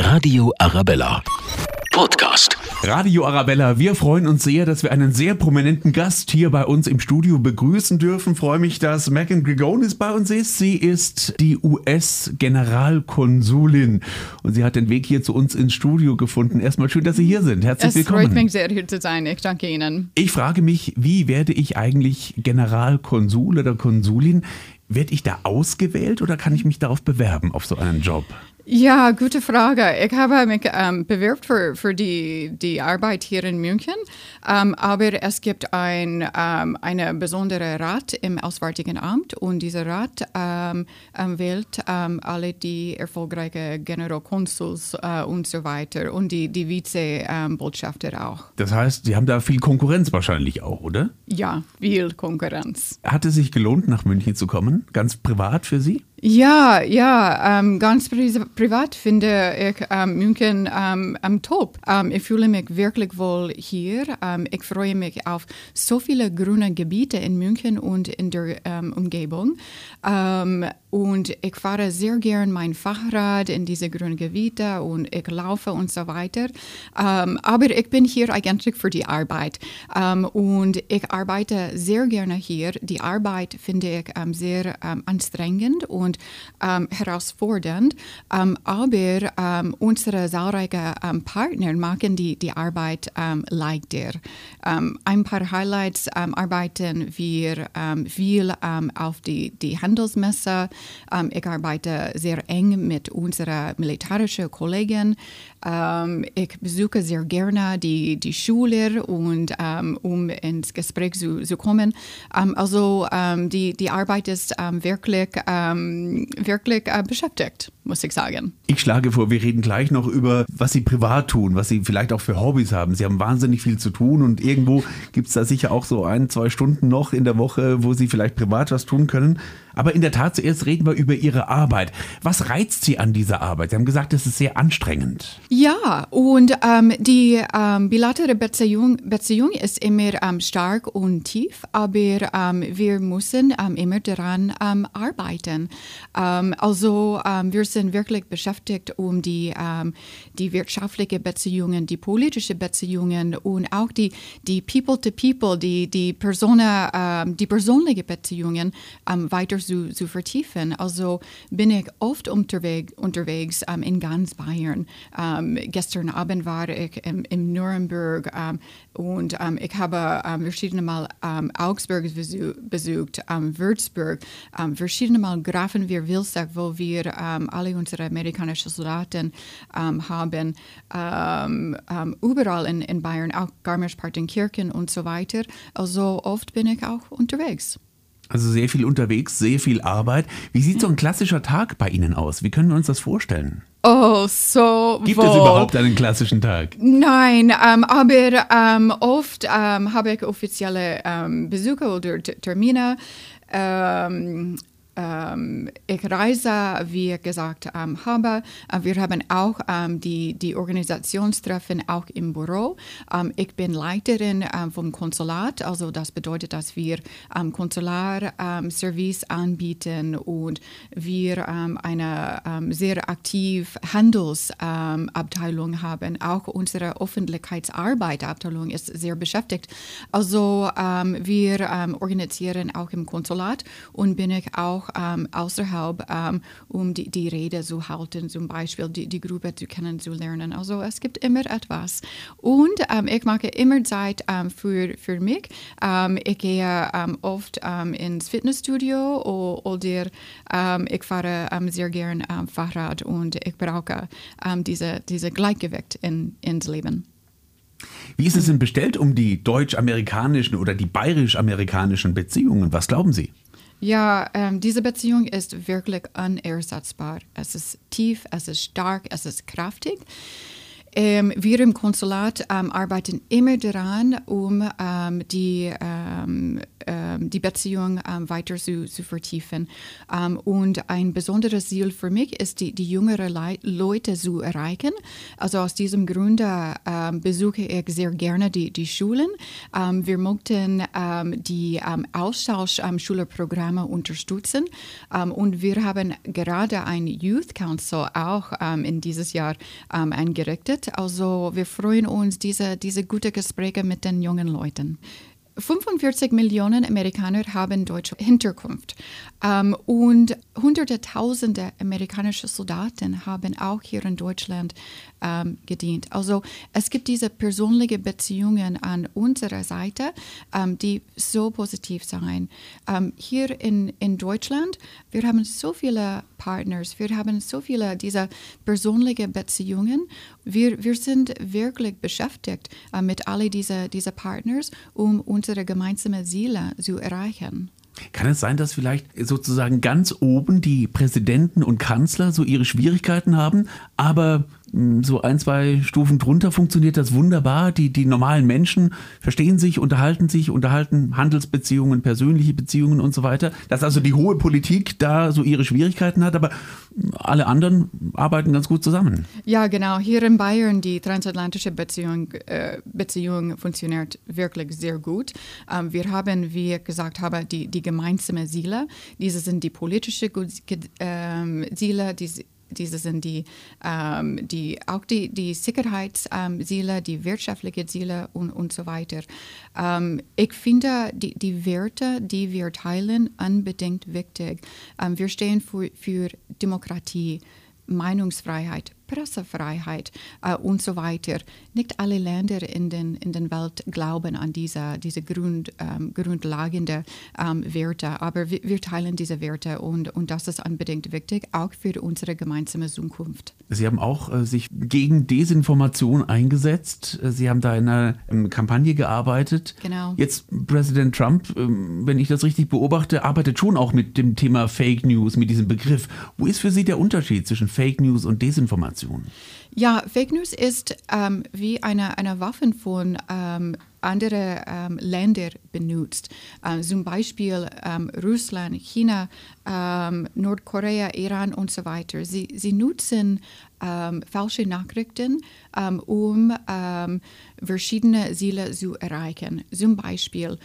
Radio Arabella. Podcast. Radio Arabella, wir freuen uns sehr, dass wir einen sehr prominenten Gast hier bei uns im Studio begrüßen dürfen. Freue mich, dass Megan Grigonis bei uns ist. Sie ist die US-Generalkonsulin und sie hat den Weg hier zu uns ins Studio gefunden. Erstmal schön, dass Sie hier sind. Herzlich es willkommen. Es freut mich sehr, hier zu sein. Ich danke Ihnen. Ich frage mich, wie werde ich eigentlich Generalkonsul oder Konsulin? Werde ich da ausgewählt oder kann ich mich darauf bewerben, auf so einen Job? Ja, gute Frage. Ich habe mich ähm, bewerbt für, für die, die Arbeit hier in München, ähm, aber es gibt ein ähm, eine besondere Rat im Auswärtigen Amt und dieser Rat ähm, ähm, wählt ähm, alle die erfolgreichen Generalkonsuls äh, und so weiter und die, die Vize-Botschafter auch. Das heißt, Sie haben da viel Konkurrenz wahrscheinlich auch, oder? Ja, viel Konkurrenz. Hat es sich gelohnt, nach München zu kommen? Ganz privat für Sie? Ja, ja, ähm, ganz pri privat finde ich ähm, München ähm, am Top. Ähm, ich fühle mich wirklich wohl hier. Ähm, ich freue mich auf so viele grüne Gebiete in München und in der ähm, Umgebung. und ich fahre sehr gern mein Fahrrad in diese grünen Gebiete und ich laufe und so weiter. aber ich bin hier eigentlich für die Arbeit. und ich arbeite sehr gerne hier. Die Arbeit finde ich sehr anstrengend und und ähm, herausfordernd. Ähm, aber ähm, unsere zahlreichen ähm, Partner machen die, die Arbeit ähm, leichter. Ähm, ein paar Highlights arbeiten wir viel auf die, die Handelsmesse. ich arbeite sehr eng mit unseren militärischen Kollegen. Ich besuche sehr gerne die, die Schüler und um ins Gespräch zu, zu kommen. also die, die Arbeit ist wirklich wirklich äh, beschäftigt, muss ich sagen. Ich schlage vor, wir reden gleich noch über, was Sie privat tun, was Sie vielleicht auch für Hobbys haben. Sie haben wahnsinnig viel zu tun und irgendwo gibt es da sicher auch so ein, zwei Stunden noch in der Woche, wo Sie vielleicht privat was tun können. Aber in der Tat, zuerst reden wir über Ihre Arbeit. Was reizt Sie an dieser Arbeit? Sie haben gesagt, es ist sehr anstrengend. Ja, und ähm, die ähm, bilaterale Beziehung, Beziehung ist immer ähm, stark und tief, aber ähm, wir müssen ähm, immer daran ähm, arbeiten. also wir sind wirklich beschäftigt, um die, die wirtschaftlichen Beziehungen, die politischen Beziehungen und auch die, People-to-People, die, die, Persona, die persönlichen Beziehungen weiter zu, zu vertiefen. Also bin ich oft unterwegs, unterwegs ähm, in ganz Bayern. Ähm, gestern Abend war ich im, im Nürnberg ähm, und ähm, ich habe ähm, verschiedene Mal Augsburg besucht, Würzburg, verschiedene Mal Grafen wir Wilsack, wo wir alle unsere amerikanischen Soldaten haben. überall in, in Bayern, auch Garmisch-Partenkirchen und so weiter. Also oft bin ich auch unterwegs. Also sehr viel unterwegs, sehr viel Arbeit. Wie sieht so ein klassischer Tag bei Ihnen aus? Wie können wir uns das vorstellen? Oh, so Gibt wohl. es überhaupt einen klassischen Tag? Nein, ähm, aber ähm, oft ähm, habe ich offizielle ähm, Besuche oder Termine. Ähm, ich reise, wie ich gesagt habe. Äh, wir haben auch ähm, die, die Organisationstreffen auch im Büro. Ähm, ich bin Leiterin ähm, vom Konsulat, also das bedeutet, dass wir ähm, Konsularservice anbieten und wir eine sehr aktiv Handelsabteilung haben. Auch unsere Öffentlichkeitsarbeitabteilung ist sehr beschäftigt. Also wir organisieren auch im Konsulat und bin ich auch auch ähm, außerhalb, ähm, um die, die Rede zu halten, zum Beispiel die, die Gruppe zu kennenzulernen. Also es gibt immer etwas. Und ähm, ich mache immer Zeit ähm, für, für mich. Ähm, ich gehe ähm, oft ins Fitnessstudio oder ich fahre sehr gern Fahrrad und ich brauche diese, diese Gleichgewicht in, ins Leben. Wie ist es denn bestellt um die deutsch-amerikanischen oder die bayerisch-amerikanischen Beziehungen? Was glauben Sie? Ja, ähm, diese Beziehung ist wirklich unersetzbar. Es ist tief, es ist stark, es ist kräftig. Ähm, wir im Konsulat ähm, arbeiten immer daran, um ähm, die, ähm, die Beziehung ähm, weiter zu, zu vertiefen. Ähm, und ein besonderes Ziel für mich ist, die, die jüngeren Le Leute zu erreichen. Also aus diesem Grunde ähm, besuche ich sehr gerne die, die Schulen. Ähm, wir möchten ähm, die ähm, Austauschschülerprogramme unterstützen. und wir haben gerade ein Youth Council auch in dieses Jahr eingerichtet. Also wir freuen uns, diese, diese gute Gespräche mit den jungen Leuten. 45 Millionen Amerikaner haben deutsche Hinterkunft ähm, und hunderte Tausende amerikanische Soldaten haben auch hier in Deutschland ähm, gedient. Also es gibt diese persönlichen Beziehungen an unserer Seite, ähm, die so positiv sein. Ähm, hier in, in Deutschland, wir haben so viele Partners, wir haben so viele dieser persönlichen Beziehungen. Wir, wir sind wirklich beschäftigt äh, mit all diesen diese Partners, um unsere gemeinsame Ziele zu erreichen. Kann es sein, dass vielleicht sozusagen ganz oben die Präsidenten und Kanzler so ihre Schwierigkeiten haben, aber so ein, zwei Stufen drunter funktioniert das wunderbar. Die, die normalen Menschen verstehen sich, unterhalten sich, unterhalten Handelsbeziehungen, persönliche Beziehungen und so weiter. Dass also die hohe Politik da so ihre Schwierigkeiten hat, aber alle anderen arbeiten ganz gut zusammen. Ja, genau. Hier in Bayern, die transatlantische Beziehung, äh, Beziehung funktioniert wirklich sehr gut. Ähm, wir haben, wie ich gesagt habe, die, die gemeinsamen Ziele. Diese sind die politischen ähm, Ziele, die diese sind die, ähm, die auch die, die Sicherheitsziele, die wirtschaftlichen Ziele und, und so weiter. Ähm, ich finde die, die Werte, die wir teilen, unbedingt wichtig. Ähm, wir stehen für, für Demokratie, Meinungsfreiheit, Pressefreiheit äh, und so weiter. Nicht alle Länder in den, in den Welt glauben an diese, diese Grund, ähm, grundlegende ähm, Werte, aber wir, wir, teilen diese Werte und, und das ist unbedingt wichtig, auch für unsere gemeinsame Zukunft. Sie haben auch äh, sich gegen Desinformation eingesetzt. Äh, Sie haben da in einer ähm, Kampagne gearbeitet. Genau. Jetzt Präsident Trump, ähm, wenn ich das richtig beobachte, arbeitet schon auch mit dem Thema Fake News, mit diesem Begriff. Wo ist für Sie der Unterschied zwischen Fake News und Desinformation? Ja, Fake News ist ähm, wie eine, eine Waffe von ähm, anderen ähm, Ländern benutzt. Ähm, zum Beispiel ähm, Russland, China, ähm, Nordkorea, Iran und so weiter. Sie, sie nutzen ähm, falsche Nachrichten, um verschiedene Ziele zu erreichen. Zum Beispiel,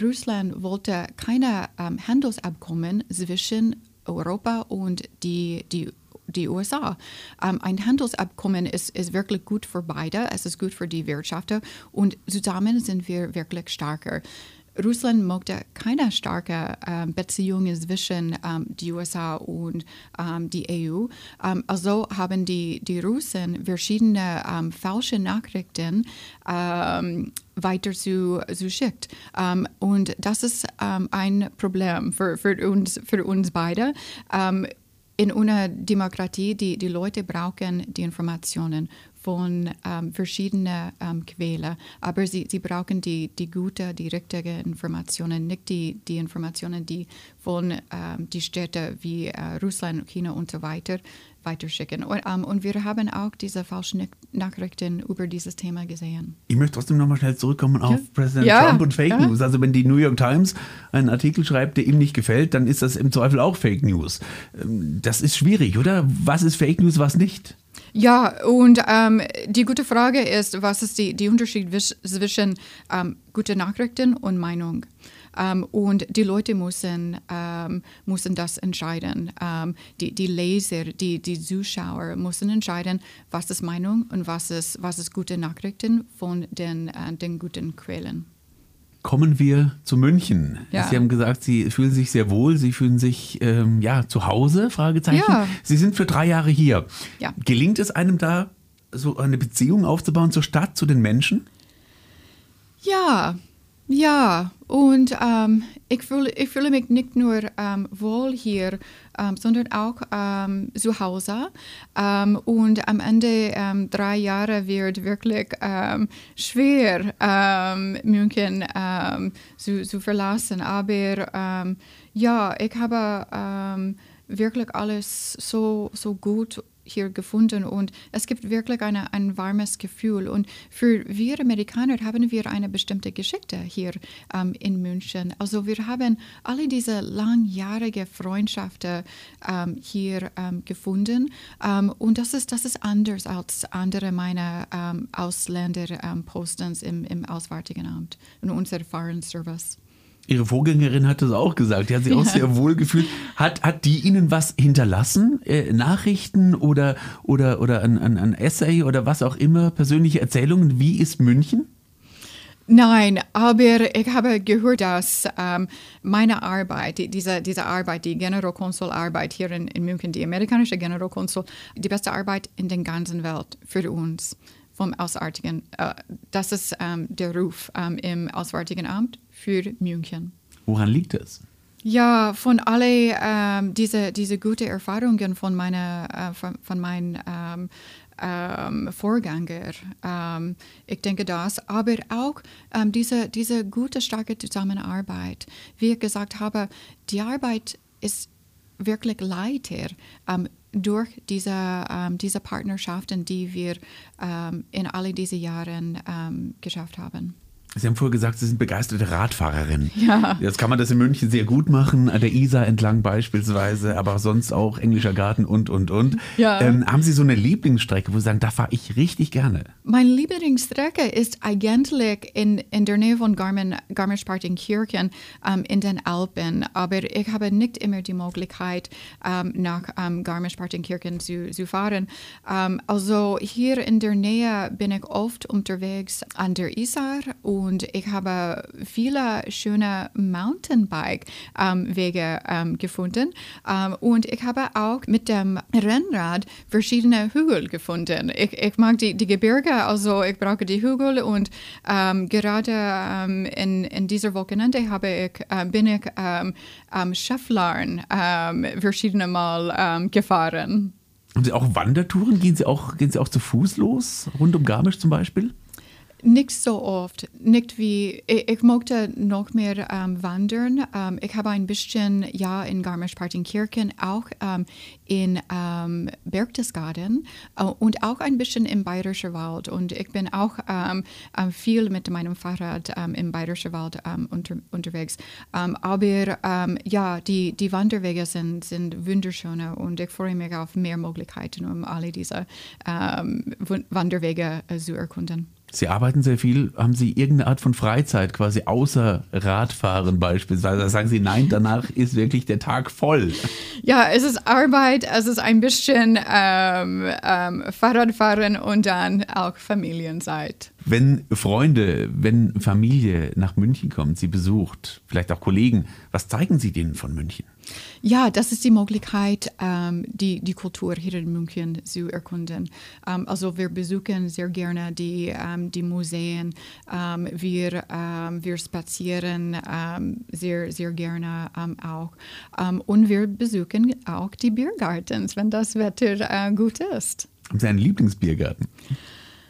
Russland wollte keine Handelsabkommen zwischen Europa und die, die die USA. Um, ähm, ein Handelsabkommen ist, ist wirklich gut für beide, es ist gut für die Wirtschaft und zusammen sind wir wirklich stärker. Russland möchte keine starke ähm, Beziehungen zwischen ähm, die USA und ähm, die EU. Ähm, also haben die, die Russen verschiedene ähm, falsche Nachrichten ähm, weiter zu, zu schickt. und das ist ein Problem für, für, uns, für uns beide in einer Demokratie, die, die Leute brauchen die Informationen von ähm, verschiedenen ähm, Quellen, aber sie, sie brauchen die, die gute, die richtigen Informationen, nicht die, die Informationen, die von ähm, die Städte wie äh, Russland, China und so weiter weiterschicken. Und, ähm, und, wir haben auch diese falschen Nachrichten über dieses Thema gesehen. Ich möchte trotzdem nochmal schnell zurückkommen auf ja. Präsident ja. Trump und Fake ja. News. Also wenn die New York Times einen Artikel schreibt, der ihm nicht gefällt, dann ist das im Zweifel auch Fake News. Ähm, das ist schwierig, oder? Was ist Fake News, was nicht? Ja, und ähm, die gute Frage ist, was ist die, die Unterschied zwischen ähm, gute Nachrichten und Meinung? Ähm, und die Leute müssen, ähm, müssen das entscheiden. Ähm, die, die Leser, die, die Zuschauer müssen entscheiden, was ist Meinung und was ist, was ist gute Nachrichten von den, äh, den guten Quellen kommen wir zu München. Ja. Sie haben gesagt, Sie fühlen sich sehr wohl, Sie fühlen sich ähm, ja zu Hause? Fragezeichen. Ja. Sie sind für drei Jahre hier. Ja. Gelingt es einem da, so eine Beziehung aufzubauen zur Stadt, zu den Menschen? Ja, ja, und ähm, ich, fühle, ich fühle mich nicht nur ähm, wohl hier, ähm, sondern auch ähm, zu Hause. Ähm, und am Ende ähm, drei Jahre wird wirklich schwer, München zu, zu, verlassen. Aber ja, ich habe wirklich alles so, so gut hier gefunden und es gibt wirklich eine, ein warmes Gefühl. Und für wir Amerikaner haben wir eine bestimmte Geschichte hier ähm, in München. Also wir haben alle diese langjährige Freundschaften ähm, hier ähm, gefunden ähm, und das ist, das ist anders als andere meiner ähm, Ausländer-Postens im, im Auswärtigen Amt in unserem Foreign Service. Ihre Vorgängerin hat es auch gesagt, die hat sich auch sehr wohl gefühlt. Hat, hat die Ihnen was hinterlassen? Äh, Nachrichten oder, oder, oder ein, ein, ein Essay oder was auch immer, persönliche Erzählungen? Wie ist München? Nein, aber ich habe gehört, dass ähm, meine Arbeit, die, diese, diese Arbeit, die Generalkonsularbeit hier in, in München, die amerikanische Generalkonsul, die beste Arbeit in der ganzen Welt für uns vom Auswärtigen. Äh, das ist ähm, der Ruf ähm, im Auswärtigen Amt für München. Woran liegt das? Ja, von alle ähm, diese, diese guten Erfahrungen von, meiner, äh, von, von meinen ähm, ähm, Vorgänger. Ähm, ich denke das, aber auch ähm, diese, diese gute, starke Zusammenarbeit. Wie ich gesagt habe, die Arbeit ist wirklich leichter ähm, durch diese, ähm, diese Partnerschaften, die wir ähm, in all diesen Jahren geschafft haben. Sie haben vorher gesagt, Sie sind begeisterte Radfahrerin. Ja. Jetzt kann man das in München sehr gut machen, an der Isar entlang beispielsweise, aber sonst auch englischer Garten und, und, und. Ja. Ähm, haben Sie so eine Lieblingsstrecke, wo Sie sagen, da fahre ich richtig gerne? Meine Lieblingsstrecke ist eigentlich in, in der Nähe von Garmisch-Partenkirchen ähm, in den Alpen, aber ich habe nicht immer die Möglichkeit, ähm, nach ähm, Garmisch-Partenkirchen zu, zu fahren. Ähm, also hier in der Nähe bin ich oft unterwegs an der Isar und und ich habe viele schöne Mountainbike-Wege ähm, gefunden. Ähm, und ich habe auch mit dem Rennrad verschiedene Hügel gefunden. Ich, ich mag die, die Gebirge, also ich brauche die Hügel und ähm, gerade ähm, in, in dieser Wochenende habe ich, äh, bin ich ähm, ähm, verschiedene Mal gefahren. Haben Sie auch Wandertouren? Gehen Sie auch, gehen Sie auch zu Fuß los, rund um Garmisch zum Beispiel? Nicht so oft, nicht wie, ich, ich mochte noch mehr ähm, wandern. Ähm, ich habe ein bisschen, ja, in Garmisch-Partenkirchen, auch ähm, in ähm, Berchtesgaden äh, und auch ein bisschen im Bayerischen Wald. Und ich bin auch ähm, ähm, viel mit meinem Fahrrad im Bayerischen Wald unter, unterwegs. aber ja, die, die Wanderwege sind, sind wunderschön und ich freue mich auf mehr Möglichkeiten, um alle diese Wanderwege äh, zu erkunden. Sie arbeiten sehr viel. Haben Sie irgendeine Art von Freizeit quasi außer Radfahren beispielsweise? Da sagen Sie, nein, danach ist wirklich der Tag voll. Ja, es ist Arbeit, es ist ein bisschen ähm, ähm, Fahrradfahren und dann auch Familienzeit. Wenn Freunde, wenn Familie nach München kommt, Sie besucht, vielleicht auch Kollegen, was zeigen Sie denen von München? Ja, das ist die Möglichkeit, ähm, die, die Kultur hier in München zu erkunden. Ähm, also wir besuchen sehr gerne die, ähm, die Museen, wir, wir spazieren sehr, sehr gerne auch. und wir besuchen auch die Biergartens, wenn das Wetter äh, gut ist. Haben Sie einen Lieblingsbiergarten?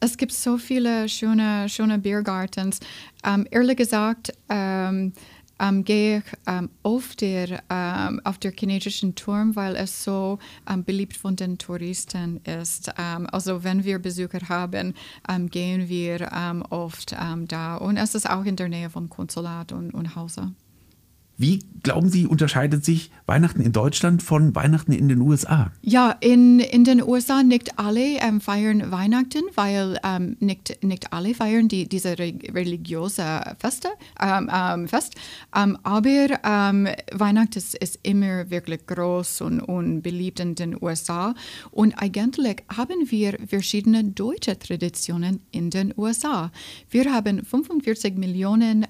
Es gibt so viele schöne, schöne Biergartens. Ähm, ehrlich gesagt, ähm, ähm, gehe ich ähm, oft der, ähm, auf der chinesischen Turm, weil es so ähm, beliebt von den Touristen ist. Ähm, also wenn wir Besucher haben, ähm, gehen wir oft da. Und es ist auch in der Nähe vom Konsulat und, und Hause. Wie glauben Sie, unterscheidet sich Weihnachten in Deutschland von Weihnachten in den USA? Ja, in, in den USA nicht alle ähm, feiern Weihnachten, weil ähm, nicht, nicht alle feiern die, diese religiöse Feste, ähm, ähm Fest. Ähm, aber ähm, Weihnachten ist, ist, immer wirklich groß und, und beliebt in den USA. Und eigentlich haben wir verschiedene deutsche Traditionen in den USA. Wir haben 45 Millionen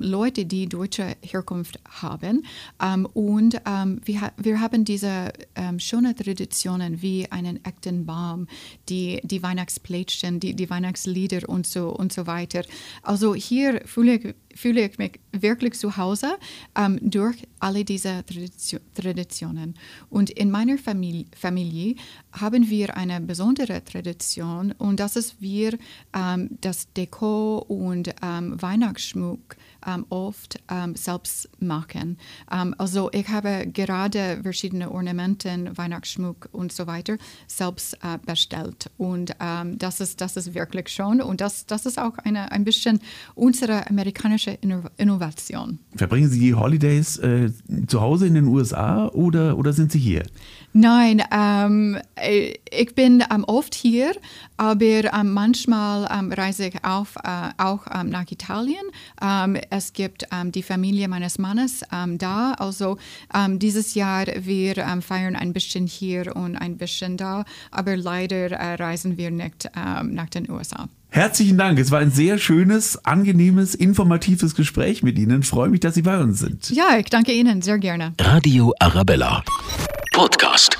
Leute, die deutsche Herkunft Herkunft haben. Ähm, und ähm, wir, wir haben diese ähm, schönen Traditionen wie einen echten Baum, die, die Weihnachtsplätschchen, die, die Weihnachtslieder und so, und so weiter. Also hier fühle ich fühle ich mich wirklich zu Hause ähm, durch alle diese Tradition, Traditionen. Und in meiner Familie, Familie, haben wir eine besondere Tradition und das ist, wir ähm, das Deko und ähm, Weihnachtsschmuck ähm, oft ähm, selbst machen. Ähm, also ich habe gerade verschiedene Ornamenten, Weihnachtsschmuck und so weiter selbst äh, bestellt. Und das, ist, das ist wirklich schon. Und das, das ist auch eine, ein bisschen unsere amerikanische Innovation. Verbringen Sie die Holidays äh, zu Hause in den USA oder, oder sind Sie hier? Nein, ähm, äh, ich bin ähm, oft hier, aber ähm, manchmal ähm, reise ich auf, äh, auch ähm, nach Italien. Ähm, es gibt die Familie meines Mannes da. Also dieses Jahr wir feiern ein bisschen hier und ein bisschen da, aber leider äh, reisen wir nicht nach den USA. Herzlichen Dank. Es war ein sehr schönes, angenehmes, informatives Gespräch mit Ihnen. Ich freue mich, dass Sie bei uns sind. Ja, ich danke Ihnen sehr gerne. Radio Arabella. Podcast.